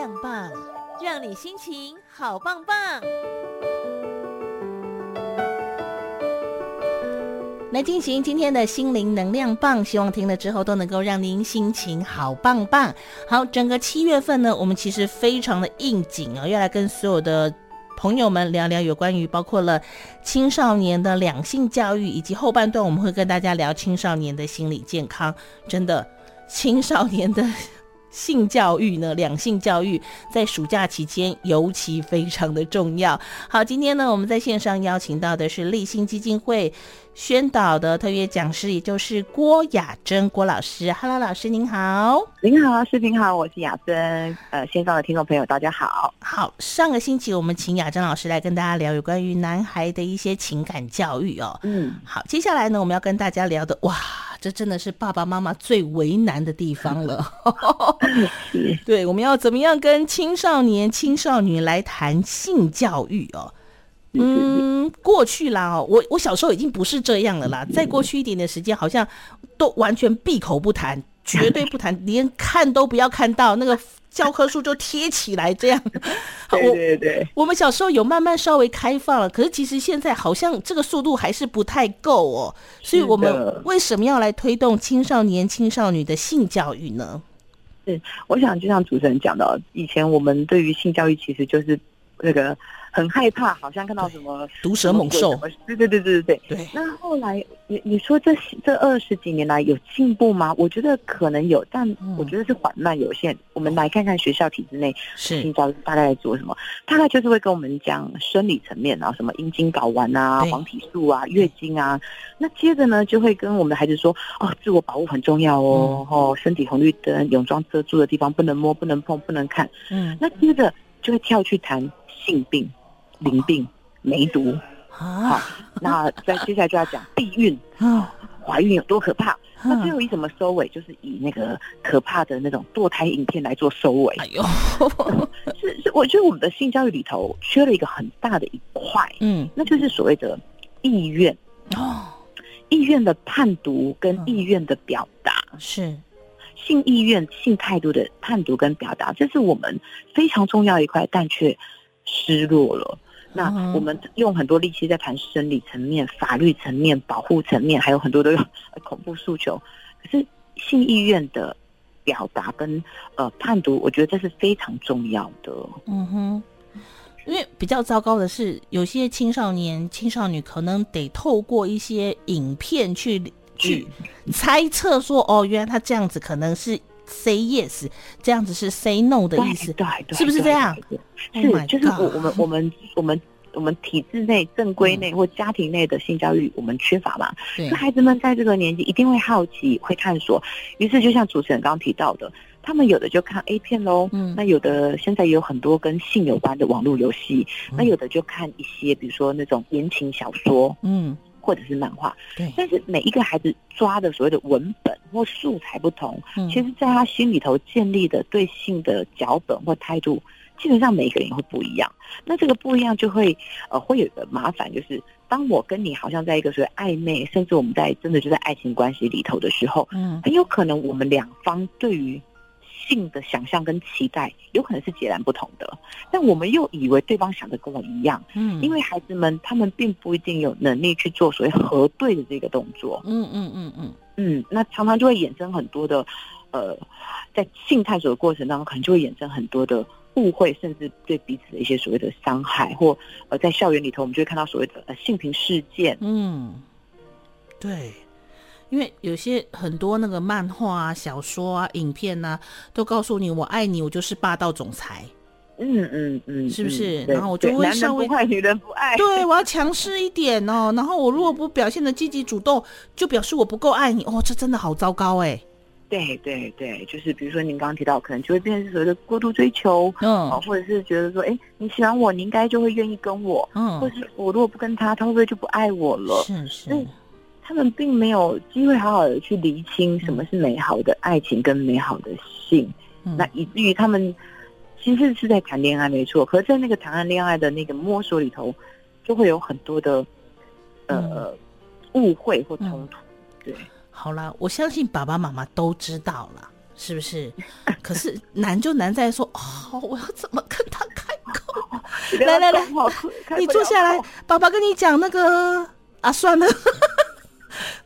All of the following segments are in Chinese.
量棒，让你心情好棒棒。来进行今天的心灵能量棒，希望听了之后都能够让您心情好棒棒。好，整个七月份呢，我们其实非常的应景啊，要来跟所有的朋友们聊聊有关于包括了青少年的两性教育，以及后半段我们会跟大家聊青少年的心理健康。真的，青少年的。性教育呢，两性教育在暑假期间尤其非常的重要。好，今天呢，我们在线上邀请到的是立新基金会宣导的特约讲师，也就是郭雅珍郭老师。Hello，老师您好。您好，视频好，我是雅珍。呃，线上的听众朋友大家好。好，上个星期我们请雅珍老师来跟大家聊有关于男孩的一些情感教育哦。嗯，好，接下来呢，我们要跟大家聊的哇。这真的是爸爸妈妈最为难的地方了。对，我们要怎么样跟青少年、青少女来谈性教育哦？嗯，过去啦，哦，我我小时候已经不是这样了啦。再过去一点点时间，好像都完全闭口不谈，绝对不谈，连看都不要看到那个。教科书就贴起来这样，对对 对。我们小时候有慢慢稍微开放了，可是其实现在好像这个速度还是不太够哦。所以我们为什么要来推动青少年、青少女的性教育呢？是，我想就像主持人讲的，以前我们对于性教育其实就是那个。很害怕，好像看到什么毒蛇猛兽。对对对对对对。那后来，你你说这这二十几年来有进步吗？我觉得可能有，但我觉得是缓慢有限。我们来看看学校体制内性教育大概在做什么？大概就是会跟我们讲生理层面啊，什么阴茎睾丸啊、黄体素啊、月经啊。那接着呢，就会跟我们的孩子说：哦，自我保护很重要哦，哦，身体红绿灯、泳装遮住的地方不能摸、不能碰、不能看。嗯，那接着就会跳去谈性病。淋病、梅毒，好，那再接下来就要讲避孕啊，怀孕有多可怕？那最后以什么收尾？就是以那个可怕的那种堕胎影片来做收尾。哎呦，是是，我觉得我们的性教育里头缺了一个很大的一块，嗯，那就是所谓的意愿。哦，意愿的判读跟意愿的表达。是。性意愿、性态度的判读跟表达，这是我们非常重要一块，但却失落了。那我们用很多力气在谈生理层面、法律层面、保护层面，还有很多都有 恐怖诉求。可是性意愿的表达跟呃判读，我觉得这是非常重要的。嗯哼，因为比较糟糕的是，有些青少年、青少女可能得透过一些影片去去猜测说，哦，原来他这样子可能是。Say yes，这样子是 say no 的意思，对，对，对，是不是这样？是，就是我我们我们我们我们体制内正规内或家庭内的性教育，我们缺乏嘛？那孩子们在这个年纪一定会好奇，会探索。于是就像主持人刚刚提到的，他们有的就看 A 片喽，嗯，那有的现在也有很多跟性有关的网络游戏，那有的就看一些比如说那种言情小说，嗯。或者是漫画，对，但是每一个孩子抓的所谓的文本或素材不同，嗯，其实在他心里头建立的对性的脚本或态度，基本上每一个人会不一样。那这个不一样就会呃会有一个麻烦，就是当我跟你好像在一个所谓暧昧，甚至我们在真的就在爱情关系里头的时候，嗯，很有可能我们两方对于。性的想象跟期待有可能是截然不同的，但我们又以为对方想的跟我一样，嗯，因为孩子们他们并不一定有能力去做所谓核对的这个动作，嗯嗯嗯嗯。嗯，那常常就会衍生很多的，呃，在性探索的过程当中，可能就会衍生很多的误会，甚至对彼此的一些所谓的伤害，或呃，在校园里头，我们就会看到所谓的呃性平事件，嗯，对。因为有些很多那个漫画啊、小说啊、影片啊，都告诉你我爱你，我就是霸道总裁。嗯嗯嗯，是不是？然后我就会稍微男人不坏，女人不爱。对，我要强势一点哦。然后我如果不表现的积极主动，就表示我不够爱你。哦，这真的好糟糕哎。对对对，就是比如说您刚刚提到，可能就会变成是所谓的过度追求，嗯，或者是觉得说，哎，你喜欢我，你应该就会愿意跟我，嗯，或者是我如果不跟他，他会不会就不爱我了？是是。他们并没有机会好好的去厘清什么是美好的爱情跟美好的性，嗯、那以至于他们其实是在谈恋爱没错，可是在那个谈恋爱的那个摸索里头，就会有很多的呃误会或冲突。对，好啦，我相信爸爸妈妈都知道了。是不是？可是难就难在说，哦，我要怎么跟他开口？来来来，你坐下来，爸爸跟你讲那个啊，算了。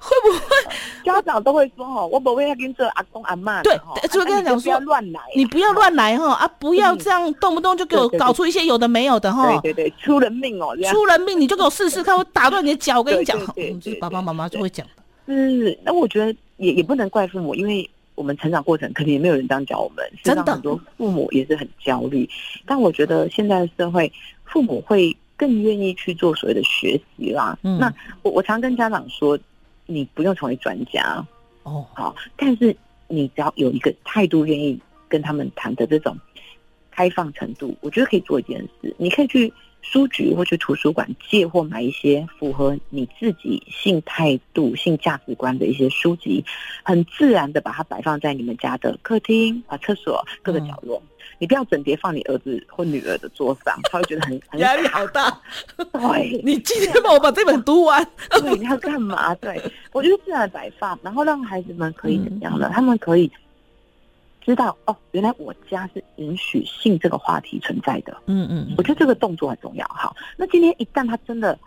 会不会家长都会说哦，我不会要跟这阿公阿妈对，就会跟他讲说不要乱来，你不要乱来哈啊，不要这样动不动就给我搞出一些有的没有的哈，对对对，出人命哦，出人命你就给我试试看，我打断你的脚，我跟你讲，嗯，就是爸爸妈妈就会讲的。嗯，那我觉得也也不能怪父母，因为我们成长过程肯定也没有人这样教我们，真的很多父母也是很焦虑。但我觉得现在的社会，父母会更愿意去做所谓的学习啦。嗯那我我常跟家长说。你不用成为专家哦，好，但是你只要有一个态度，愿意跟他们谈的这种开放程度，我觉得可以做一件事。你可以去书局或去图书馆借或买一些符合你自己性态度、性价值观的一些书籍，很自然的把它摆放在你们家的客厅啊、厕所各个角落。嗯你不要整叠放你儿子或女儿的桌上，他会觉得很 压力好大。对，你今天帮我把这本读完。对，你要干嘛？对，我觉得自然摆放，然后让孩子们可以怎么样呢？嗯、他们可以知道哦，原来我家是允许性这个话题存在的。嗯嗯，我觉得这个动作很重要。好，那今天一旦他真的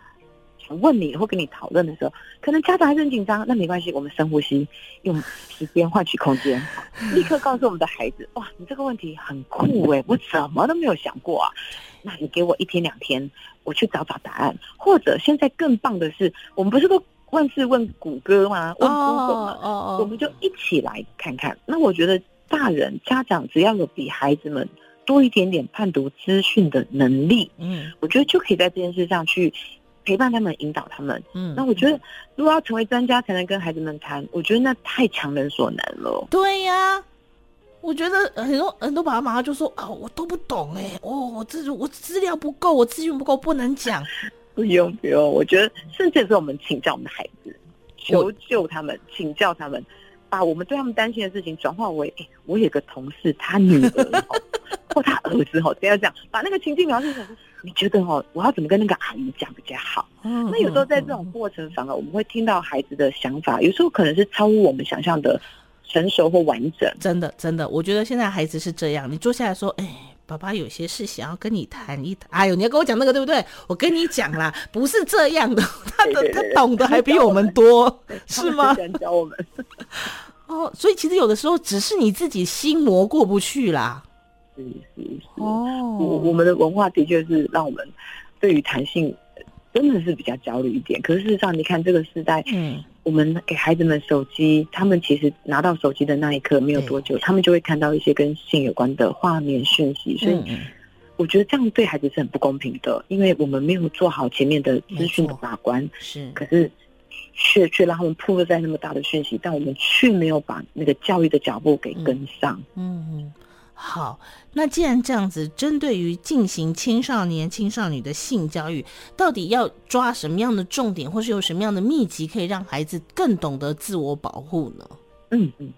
想。问你或跟你讨论的时候，可能家长还是很紧张，那没关系，我们深呼吸，用时间换取空间，立刻告诉我们的孩子：哇，你这个问题很酷哎，我怎么都没有想过啊！那你给我一天两天，我去找找答案。或者现在更棒的是，我们不是都万事问谷歌吗？问 Google 吗？我们就一起来看看。那我觉得大人家长只要有比孩子们多一点点判读资讯的能力，嗯，我觉得就可以在这件事上去。陪伴他们，引导他们。嗯，那我觉得，如果要成为专家才能跟孩子们谈，我觉得那太强人所难了。对呀、啊，我觉得很多很多爸爸妈妈就说啊，我都不懂哎、欸，哦，我这我资料不够，我资讯不够，不能讲。不用不用，我觉得甚至是我们请教我们的孩子，求救他们，请教他们，把我们对他们担心的事情转化为，哎、欸，我有个同事，他女儿或他儿子哦，这样这样，把那个情境描述成。你觉得哦，我要怎么跟那个阿姨讲比较好？嗯，那有时候在这种过程，反而我们会听到孩子的想法，有时候可能是超乎我们想象的成熟或完整。真的，真的，我觉得现在孩子是这样。你坐下来说，哎，爸爸有些事想要跟你谈一谈。哎呦，你要跟我讲那个对不对？我跟你讲啦，不是这样的。他的他懂得还比我们多，是吗？教我们。哦，所以其实有的时候只是你自己心魔过不去啦。是是是哦，我我们的文化的确是让我们对于弹性真的是比较焦虑一点。可是事实上，你看这个时代，嗯，我们给孩子们手机，他们其实拿到手机的那一刻没有多久，他们就会看到一些跟性有关的画面讯息。所以，我觉得这样对孩子是很不公平的，因为我们没有做好前面的资讯的把关。是，可是却却让他们暴露在那么大的讯息，但我们却没有把那个教育的脚步给跟上。嗯嗯。好，那既然这样子，针对于进行青少年、青少女的性教育，到底要抓什么样的重点，或是有什么样的秘籍，可以让孩子更懂得自我保护呢？嗯嗯，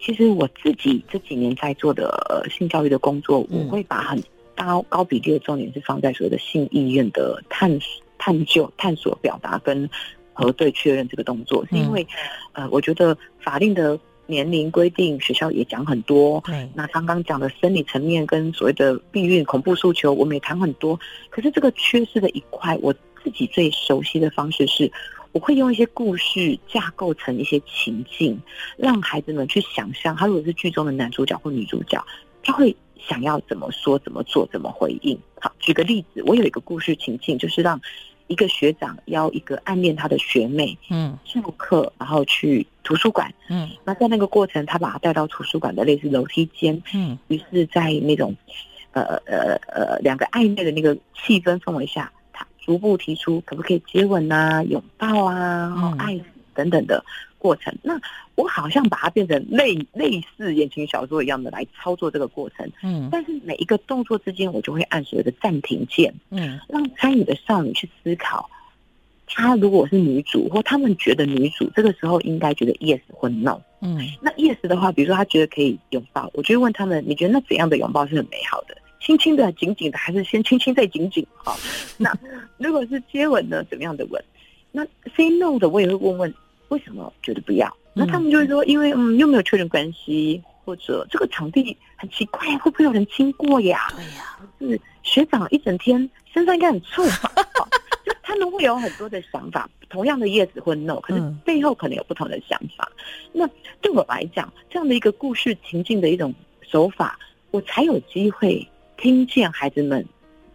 其实我自己这几年在做的、呃、性教育的工作，我会把很高高比例的重点是放在所谓的性意愿的探探究、探索、表达跟核对确认这个动作，是因为呃，我觉得法令的。年龄规定，学校也讲很多。对，那刚刚讲的生理层面跟所谓的避孕恐怖诉求，我们也谈很多。可是这个缺失的一块，我自己最熟悉的方式是，我会用一些故事架构成一些情境，让孩子们去想象，他如果是剧中的男主角或女主角，他会想要怎么说、怎么做、怎么回应。好，举个例子，我有一个故事情境，就是让。一个学长邀一个暗恋他的学妹，嗯，上课，然后去图书馆，嗯，那在那个过程，他把他带到图书馆的类似楼梯间，嗯，于是，在那种，呃呃呃，两个暧昧的那个气氛氛围下，他逐步提出可不可以接吻啊、拥抱啊、爱等等的。过程，那我好像把它变成类类似言情小说一样的来操作这个过程，嗯，但是每一个动作之间，我就会按所谓的暂停键，嗯，让参与的少女去思考，她如果是女主，或他们觉得女主这个时候应该觉得 yes 或 no，嗯，那 yes 的话，比如说她觉得可以拥抱，我就会问他们，你觉得那怎样的拥抱是很美好的？轻轻的、紧紧的，还是先轻轻再紧紧？好，那如果是接吻呢？怎么样的吻？那 say no 的，我也会问问。为什么觉得不要？那他们就会说，因为嗯，又没有确认关系，或者这个场地很奇怪，会不会有人经过呀？对呀，是学长一整天身上应该很臭吧？就他们会有很多的想法，同样的 yes 或 no，可是背后可能有不同的想法。嗯、那对我来讲，这样的一个故事情境的一种手法，我才有机会听见孩子们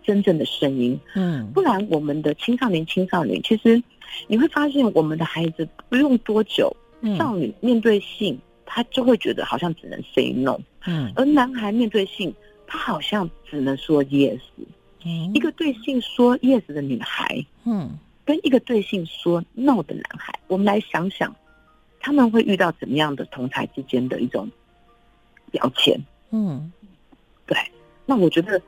真正的声音。嗯，不然我们的青少年、青少年，其实你会发现，我们的孩子不用多久，少女面对性。他就会觉得好像只能 say no，嗯，而男孩面对性，他好像只能说 yes。嗯，一个对性说 yes 的女孩，嗯，跟一个对性说 no 的男孩，我们来想想，他们会遇到怎么样的同台之间的一种标签？嗯，对。那我觉得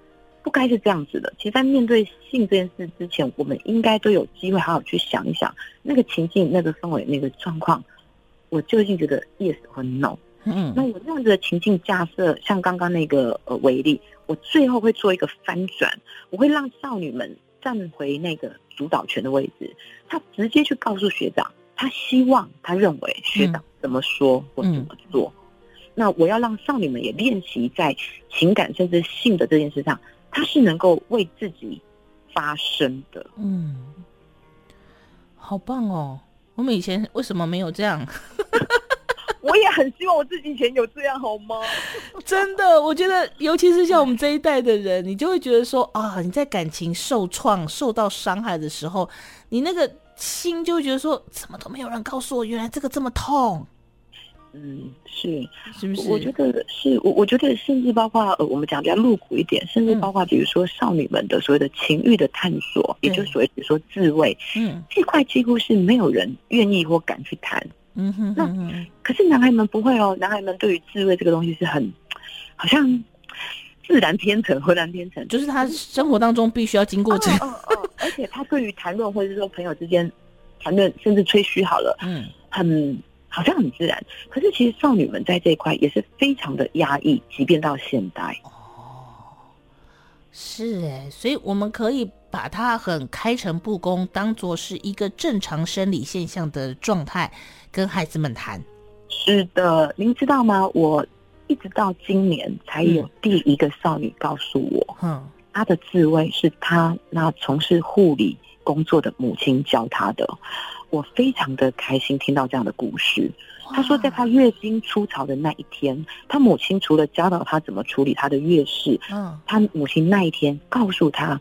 不该是这样子的。其实，在面对性这件事之前，我们应该都有机会好好去想一想那个情境、那个氛围、那个状况。我究竟觉得 yes 或 no？嗯，那我这样子的情境架设，像刚刚那个呃为例，我最后会做一个翻转，我会让少女们站回那个主导权的位置，她直接去告诉学长，她希望，她认为学长怎么说或怎么做。嗯，那我要让少女们也练习在情感甚至性的这件事上，她是能够为自己发声的。嗯，好棒哦。我们以前为什么没有这样？我也很希望我自己以前有这样，好吗？真的，我觉得，尤其是像我们这一代的人，你就会觉得说啊，你在感情受创、受到伤害的时候，你那个心就会觉得说，怎么都没有人告诉我，原来这个这么痛。嗯，是，是不是？我觉得是，我我觉得甚至包括呃，我们讲比较露骨一点，甚至包括比如说少女们的所谓的情欲的探索，嗯、也就是所谓比如说自慰，嗯，这块几乎是没有人愿意或敢去谈。嗯哼，那可是男孩们不会哦，男孩们对于自慰这个东西是很好像自然天成、浑然天成，就是他生活当中必须要经过这样。哦哦哦，而且他对于谈论或者是说朋友之间谈论，甚至吹嘘好了，嗯，很。好像很自然，可是其实少女们在这一块也是非常的压抑，即便到现代。哦，是哎，所以我们可以把它很开诚布公，当做是一个正常生理现象的状态，跟孩子们谈。是的，您知道吗？我一直到今年才有第一个少女告诉我，嗯，她的自慰是她那从事护理工作的母亲教她的。我非常的开心听到这样的故事。她说，在她月经初潮的那一天，她母亲除了教导她怎么处理她的月事，嗯，她母亲那一天告诉她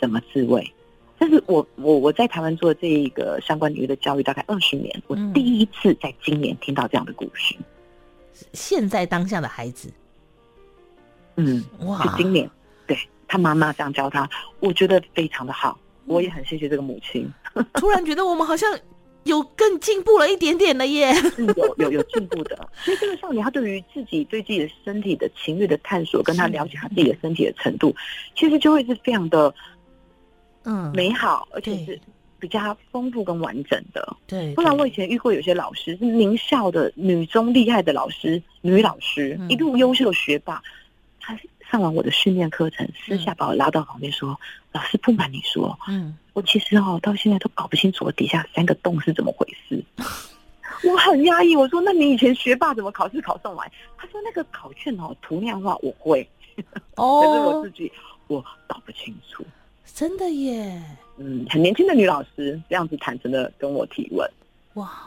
怎么自慰。但是我我我在台湾做这一个相关领域的教育大概二十年，我第一次在今年听到这样的故事。现在当下的孩子，嗯，哇，是今年，对，他妈妈这样教他，我觉得非常的好。我也很谢谢这个母亲。突然觉得我们好像有更进步了一点点了耶，有有有进步的。所以这个少女她对于自己对自己的身体的情欲的探索，跟她了解她自己的身体的程度，其实就会是非常的嗯美好，而且是比较丰富跟完整的。对，不然我以前遇过有些老师是名校的女中厉害的老师，女老师一路优秀学霸，她。上完我的训练课程，私下把我拉到旁边说：“嗯、老师，不瞒你说，嗯，我其实哦，到现在都搞不清楚我底下三个洞是怎么回事。我很压抑。我说：那你以前学霸怎么考试考上来？他说：那个考卷哦，图样化我会。哦，但是我自己我搞不清楚。真的耶。嗯，很年轻的女老师这样子坦诚的跟我提问。哇。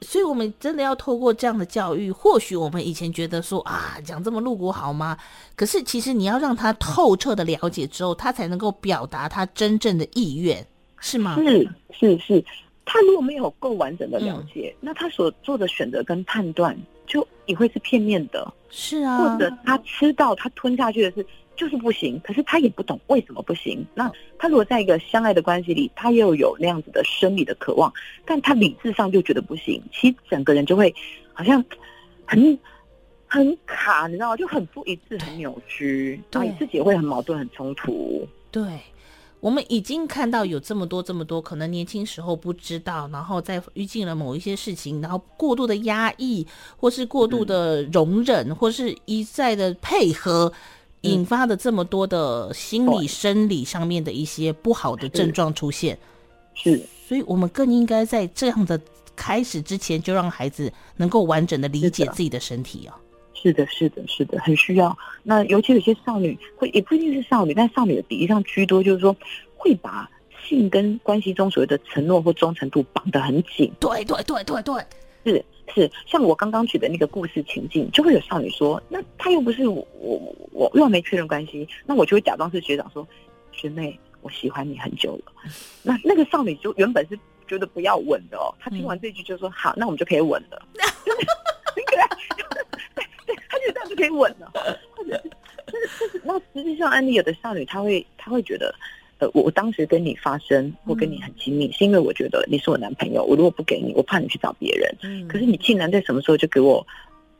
所以，我们真的要透过这样的教育，或许我们以前觉得说啊，讲这么露骨好吗？可是，其实你要让他透彻的了解之后，他才能够表达他真正的意愿，是吗？是是是，他如果没有够完整的了解，嗯、那他所做的选择跟判断就也会是片面的。是啊，或者他吃到他吞下去的是。就是不行，可是他也不懂为什么不行。那他如果在一个相爱的关系里，他又有那样子的生理的渴望，但他理智上就觉得不行，其实整个人就会好像很很卡，你知道吗？就很不一致，很扭曲，对，然后自己也会很矛盾、很冲突。对，我们已经看到有这么多、这么多，可能年轻时候不知道，然后在遇见了某一些事情，然后过度的压抑，或是过度的容忍，嗯、或是一再的配合。引发的这么多的心理、生理上面的一些不好的症状出现，是，所以我们更应该在这样的开始之前，就让孩子能够完整的理解自己的身体啊。是的，是的，是的，很需要。那尤其有些少女会，也不一定是少女，但少女的比例上居多，就是说会把性跟关系中所谓的承诺或忠诚度绑得很紧。对对对对对，是是。像我刚刚举的那个故事情境，就会有少女说：“那他又不是我，我我又没确认关系，那我就会假装是学长说，学妹，我喜欢你很久了。”那那个少女就原本是觉得不要吻的哦，她听完这句就说：“好，那我们就可以吻了。”很可爱。这样就可以吻了，或者是，是，是，那实际上，案例有的少女，她会，她会觉得，呃，我我当时跟你发生，我跟你很亲密，是因为我觉得你是我男朋友，我如果不给你，我怕你去找别人。嗯，可是你竟然在什么时候就给我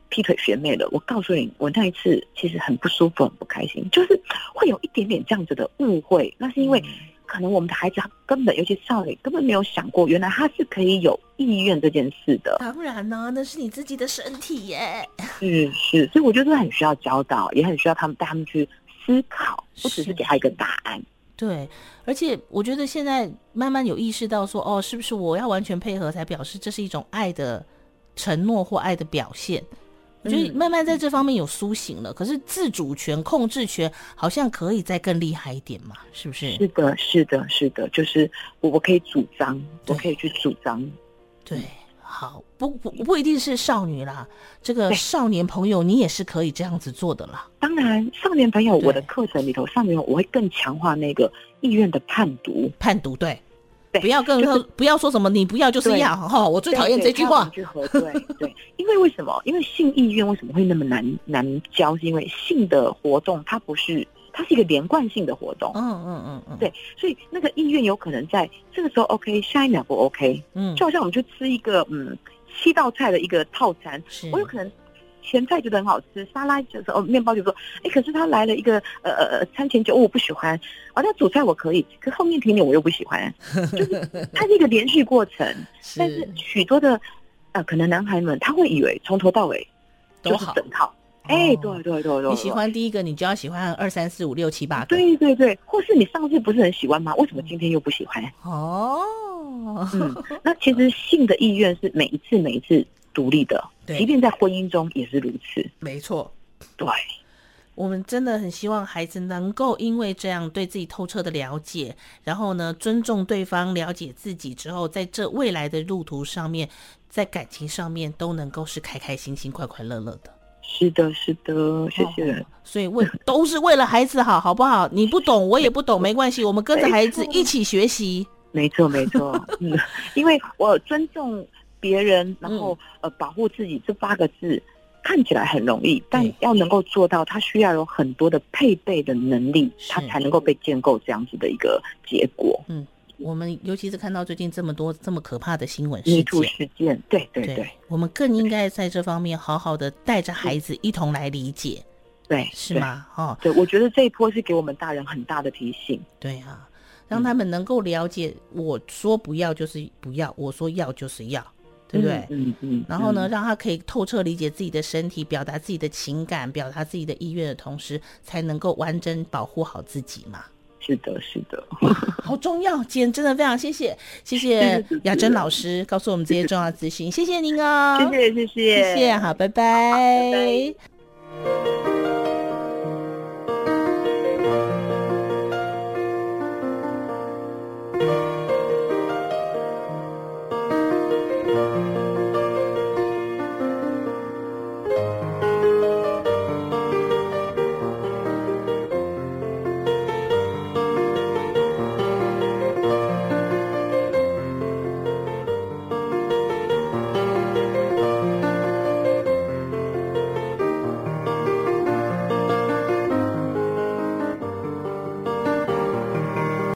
劈腿学妹了？我告诉你，我那一次其实很不舒服，很不开心，就是会有一点点这样子的误会。那是因为。可能我们的孩子他根本，尤其少女，根本没有想过，原来他是可以有意愿这件事的。当然呢，那是你自己的身体耶。是是，所以我觉得很需要教导，也很需要他们带他们去思考，不只是给他一个答案。对，而且我觉得现在慢慢有意识到说，哦，是不是我要完全配合才表示这是一种爱的承诺或爱的表现？我觉得慢慢在这方面有苏醒了，嗯，可是自主权、控制权好像可以再更厉害一点嘛？是不是？是的，是的，是的，就是我我可以主张，我可以去主张。对，好，不不不一定是少女啦，这个少年朋友你也是可以这样子做的啦。当然，少年朋友，我的课程里头，少年朋友我会更强化那个意愿的判读，判读对。不要跟他、就是、不要说什么，你不要就是要哈，我最讨厌这句话。对，对，因为为什么？因为性意愿为什么会那么难难教？是因为性的活动它不是，它是一个连贯性的活动。嗯嗯嗯嗯，对，所以那个意愿有可能在这个时候 OK，下一秒不 OK。嗯，就好像我们去吃一个嗯七道菜的一个套餐，我有可能。前菜觉得很好吃，沙拉就是哦，面包就说，哎，可是他来了一个呃呃呃餐前酒，哦，我不喜欢，哦，那主菜我可以，可是后面甜点我又不喜欢，就是它是一个连续过程。是但是许多的呃，可能男孩们他会以为从头到尾就是整套，哎，对对对对，你喜欢第一个，你就要喜欢二三四五六七八个，对对对，或是你上次不是很喜欢吗？为什么今天又不喜欢？哦，嗯，那其实性的意愿是每一次每一次。独立的，即便在婚姻中也是如此。没错，对，我们真的很希望孩子能够因为这样对自己透彻的了解，然后呢，尊重对方，了解自己之后，在这未来的路途上面，在感情上面都能够是开开心心、快快乐乐的。是的，是的，谢谢。哦、所以为 都是为了孩子好，好不好？你不懂，我也不懂，没关系，我们跟着孩子一起学习。没错，没错，嗯，因为我尊重。别人，然后呃，保护自己这八个字看起来很容易，但要能够做到，他需要有很多的配备的能力，他才能够被建构这样子的一个结果。嗯，我们尤其是看到最近这么多这么可怕的新闻事件，事件，对对对，对，我们更应该在这方面好好的带着孩子一同来理解，对，是吗？哦，对，我觉得这一波是给我们大人很大的提醒，对啊，让他们能够了解，我说不要就是不要，我说要就是要。对不对？嗯嗯，嗯。然后呢，让他可以透彻理解自己的身体，表达自己的情感，表达自己的意愿的同时，才能够完整保护好自己嘛。是的，是的，好重要。今天真的非常谢谢，谢谢 雅珍老师告诉我们这些重要资讯，谢谢您哦。谢谢，谢谢，谢谢，好，拜拜。好，拜拜。